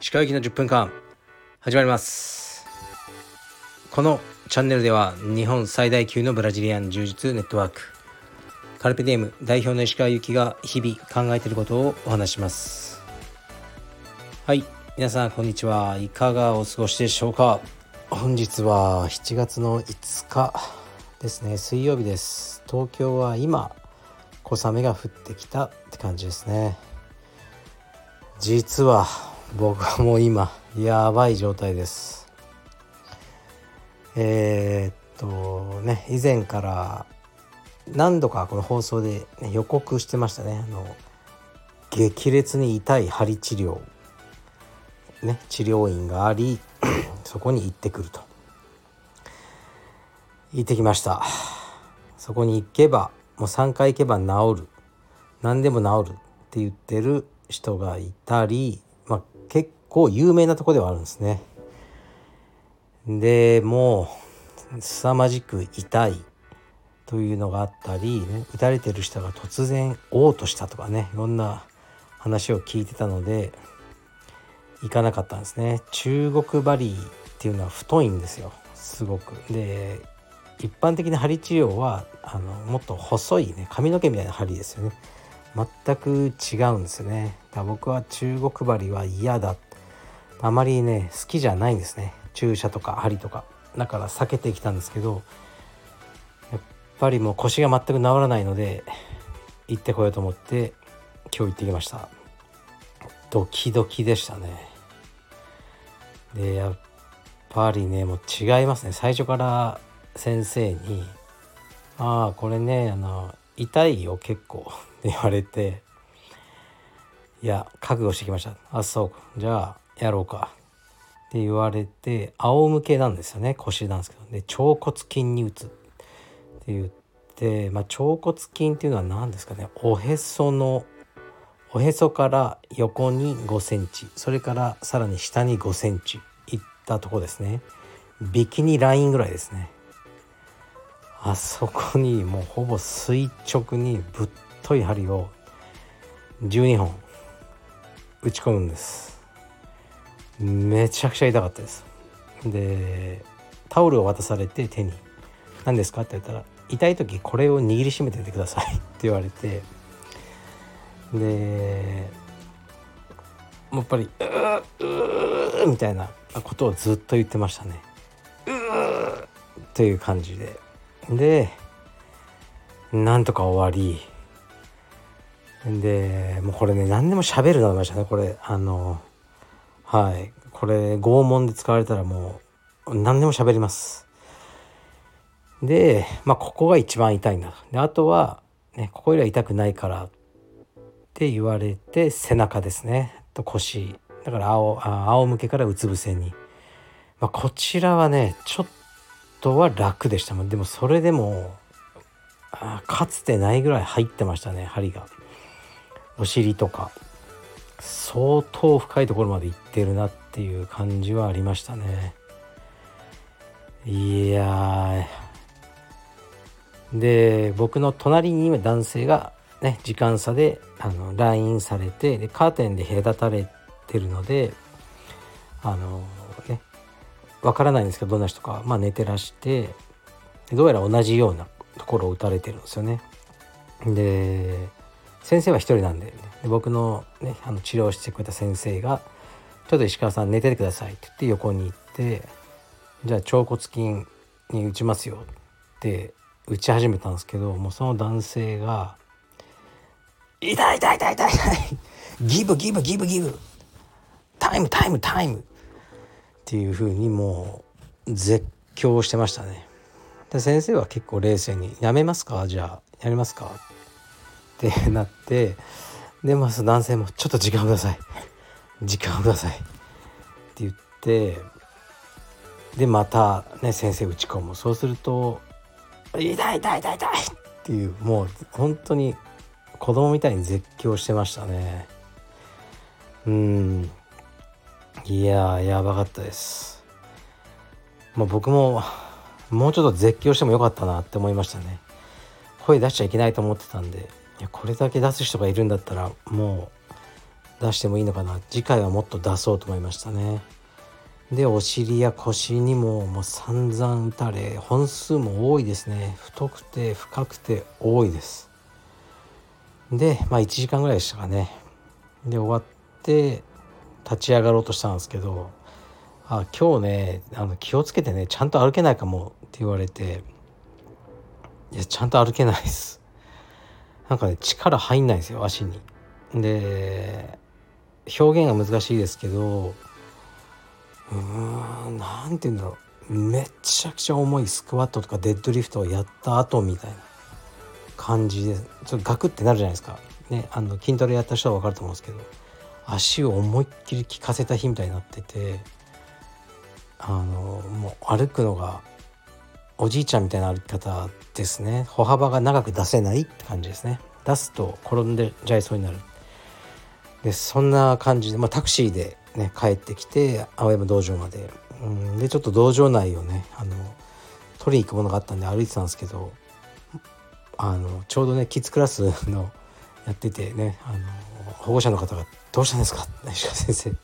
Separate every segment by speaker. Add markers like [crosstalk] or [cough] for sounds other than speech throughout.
Speaker 1: 石川行きの10分間始まります。このチャンネルでは日本最大級のブラジリアン柔術ネットワークカルペディエム代表の石川由紀が日々考えていることをお話します。はい皆さんこんにちは。いかがお過ごしでしょうか？本日は7月の5日ですね。水曜日です。東京は今小雨が降ってきたって感じですね。実は僕はもう今やばい状態です。えー、っとね以前から何度かこの放送で、ね、予告してましたね。あの激烈に痛い針治療。ね治療院があり [clears throat] そこに行ってくると。行ってきました。そこに行けばもう3回行けば治る。何でも治るって言ってる人がいたりま結構有名なとこではあるんですね。でもう凄まじく痛いというのがあったり、ね、打たれてる人が突然嘔吐したとかねいろんな話を聞いてたので行かなかったんですね。中国バリーっていうのは太いんですよ。すごく。で一般的な針治療はあのもっと細いね髪の毛みたいな針ですよね。全く違うんですよね。だ僕は中国針は嫌だ。あまりね好きじゃないんですね。注射とか針とか。だから避けてきたんですけどやっぱりもう腰が全く治らないので行ってこようと思って今日行ってきました。ドキドキでしたね。でやっぱりねもう違いますね。最初から先生に「ああこれねあの痛いよ結構」って言われていや覚悟してきましたあそうじゃあやろうかって言われて仰向けなんですよね腰なんですけど。で腸骨筋に打つって言って、まあ、腸骨筋っていうのは何ですかねおへそのおへそから横に5センチそれからさらに下に5センチいったとこですね。ビキニラインぐらいですね。あそこにもうほぼ垂直にぶっとい針を12本打ち込むんです。めちゃくちゃ痛かったです。でタオルを渡されて手に「何ですか?」って言ったら「痛い時これを握りしめててください」[laughs] って言われて。でやっぱり「うーうみたいなことをずっと言ってましたね。うーっていう感じで。でなんとか終わり。でもうこれね何でも喋るなりましたねこれあのはい。これ拷問で使われたらもう何でも喋ります。でまあここが一番痛いんだであとは、ね、ここよりは痛くないからって言われて背中ですね。と腰。だから青仰向けからうつ伏せに、まあ、こちらはねちょっととは楽でしたでもそれでもあかつてないぐらい入ってましたね針が。お尻とか。相当深いところまで行ってるなっていう感じはありましたね。いやで僕の隣に今男性がね時間差であの LINE されてでカーテンで隔たれてるのであのねわからないんですけどどんな人か、まあ、寝てらしてどうやら同じようなところを打たれてるんですよね。で先生は一人なんでで僕の,、ね、あの治療してくれた先生が「ちょっと石川さん寝ててください」って言って横に行って「じゃあ腸骨筋に打ちますよ」って打ち始めたんですけどもうその男性が「痛い痛い痛い痛い痛い。ギブギブギブギブ。タイムタイムタイム」っていうふうにもう絶叫してましたね。で先生は結構冷静に「やめますか？じゃあやりますか?」ってなってでまあ男性も「ちょっと時間ください時間ください」って言ってでまたね先生打ち込むそうすると「痛い痛い痛い痛い!」っていうもう本当に子供みたいに絶叫してましたねうんいややばかったです。まあ僕ももうちょっと絶叫してもよかったなって思いましたね。声出しちゃいけないと思ってたんでいやこれだけ出す人がいるんだったらもう出してもいいのかな。次回はもっと出そうと思いましたね。でお尻や腰にももう散々打たれ本数も多いですね。太くて深くて多いです。でまあ1時間ぐらいでしたかね。で終わって立ち上がろうとしたんですけど「あ今日ねあの気をつけてねちゃんと歩けないかも」って言われていやちゃんと歩けないです。なんかね力入んないんですよ足に。で表現が難しいですけどうーん何て言うんだろう。めちゃくちゃ重いスクワットとかデッドリフトをやった後みたいな感じでちょっとガクってなるじゃないですか、ね、あの筋トレやった人は分かると思うんですけど。足を思いっきり効かせた日みたいになっててあのもう歩くのがおじいちゃんみたいな歩き方ですね。歩幅が長く出せないって感じですね。出すと転んでじゃいそうになる。でそんな感じで、まあ、タクシーで、ね、帰ってきて青山道場まで、うん、でちょっと道場内をねあの取りに行くものがあったんで歩いてたんですけどあのちょうどねキッズクラスのやっててねあの保護者の方が「どうしたんですか?」石川先生。い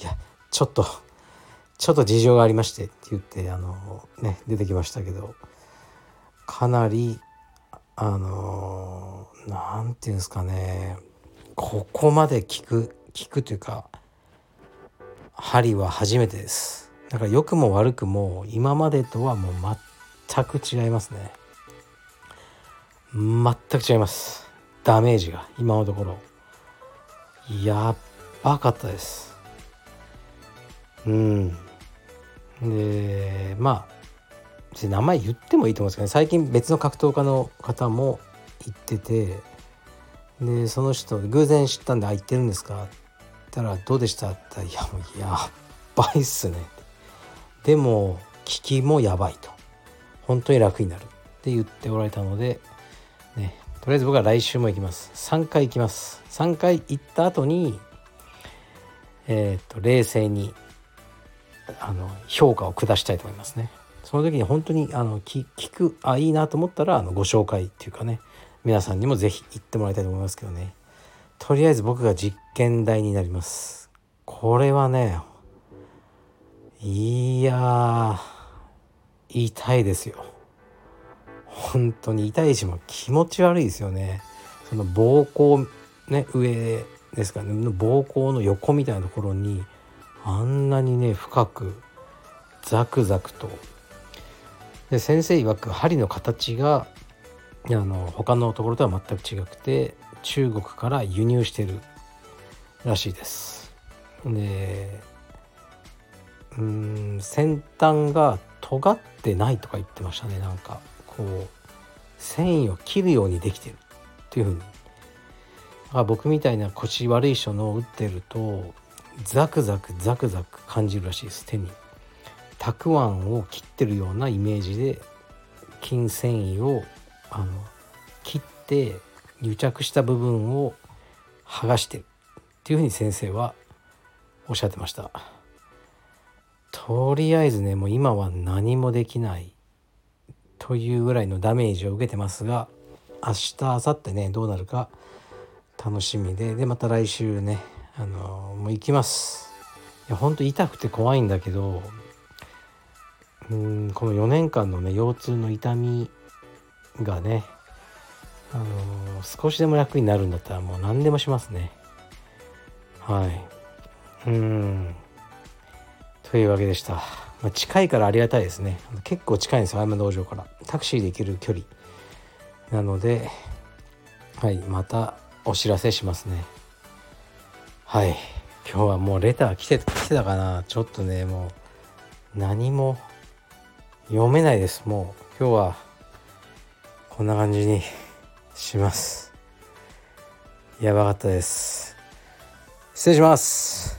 Speaker 1: やちょっとちょっと事情がありましてって言ってあのね出てきましたけどかなりあの何て言うんですかね。ここまで効く効くというか針は初めてです。だから良くも悪くも今までとはもう全く違いますね。全く違います。ダメージが今のところ。やっばかったです。うん。でまあ名前言ってもいいと思うんですけど、ね、最近別の格闘家の方も言っててでその人偶然知ったんで「あ言ってるんですか?」って言ったら「どうでした?」って言ったら「いやもうやばいっすね」でも効きもやばいと。本当に楽になるって言っておられたのでとりあえず僕は来週も行きます。3回行きます。3回行った後にえっ、と冷静にあの評価を下したいと思いますね。その時に本当にあの聞くあいいなと思ったらあのご紹介っていうかね皆さんにも是非行ってもらいたいと思いますけどね。とりあえず僕が実験台になります。これはねいや痛いですよ。本当に痛いしも気持ち悪いですよね。その膀胱ね上ですかね。膀胱の横みたいなところにあんなにね深くザクザクと。で先生曰く針の形があの他のところとは全く違くて中国から輸入してるらしいです。でうん先端が尖ってないとか言ってましたねなんか。こう繊維を切るようにできてるっていうふうに。あ僕みたいな腰悪い人の打ってるとザクザクザクザク感じるらしいです手に。たくあんを切ってるようなイメージで筋繊維をあの切って癒着した部分を剥がしてるっていうふうに先生はおっしゃってました。とりあえずねもう今は何もできない。というぐらいのダメージを受けてますが明日明後日ねどうなるか楽しみででまた来週ねあのもう行きます。いやほんと痛くて怖いんだけどうんこの4年間のね腰痛の痛みがねあの少しでも楽になるんだったらもう何でもしますね。はい。うん。というわけでした、まあ、近いからありがたいですね。結構近いんですよ山道場から。タクシーで行ける距離。なのではいまたお知らせしますね。はい今日はもうレター来て来てたかな。ちょっとねもう何も読めないです。もう今日はこんな感じにします。やばかったです。失礼します。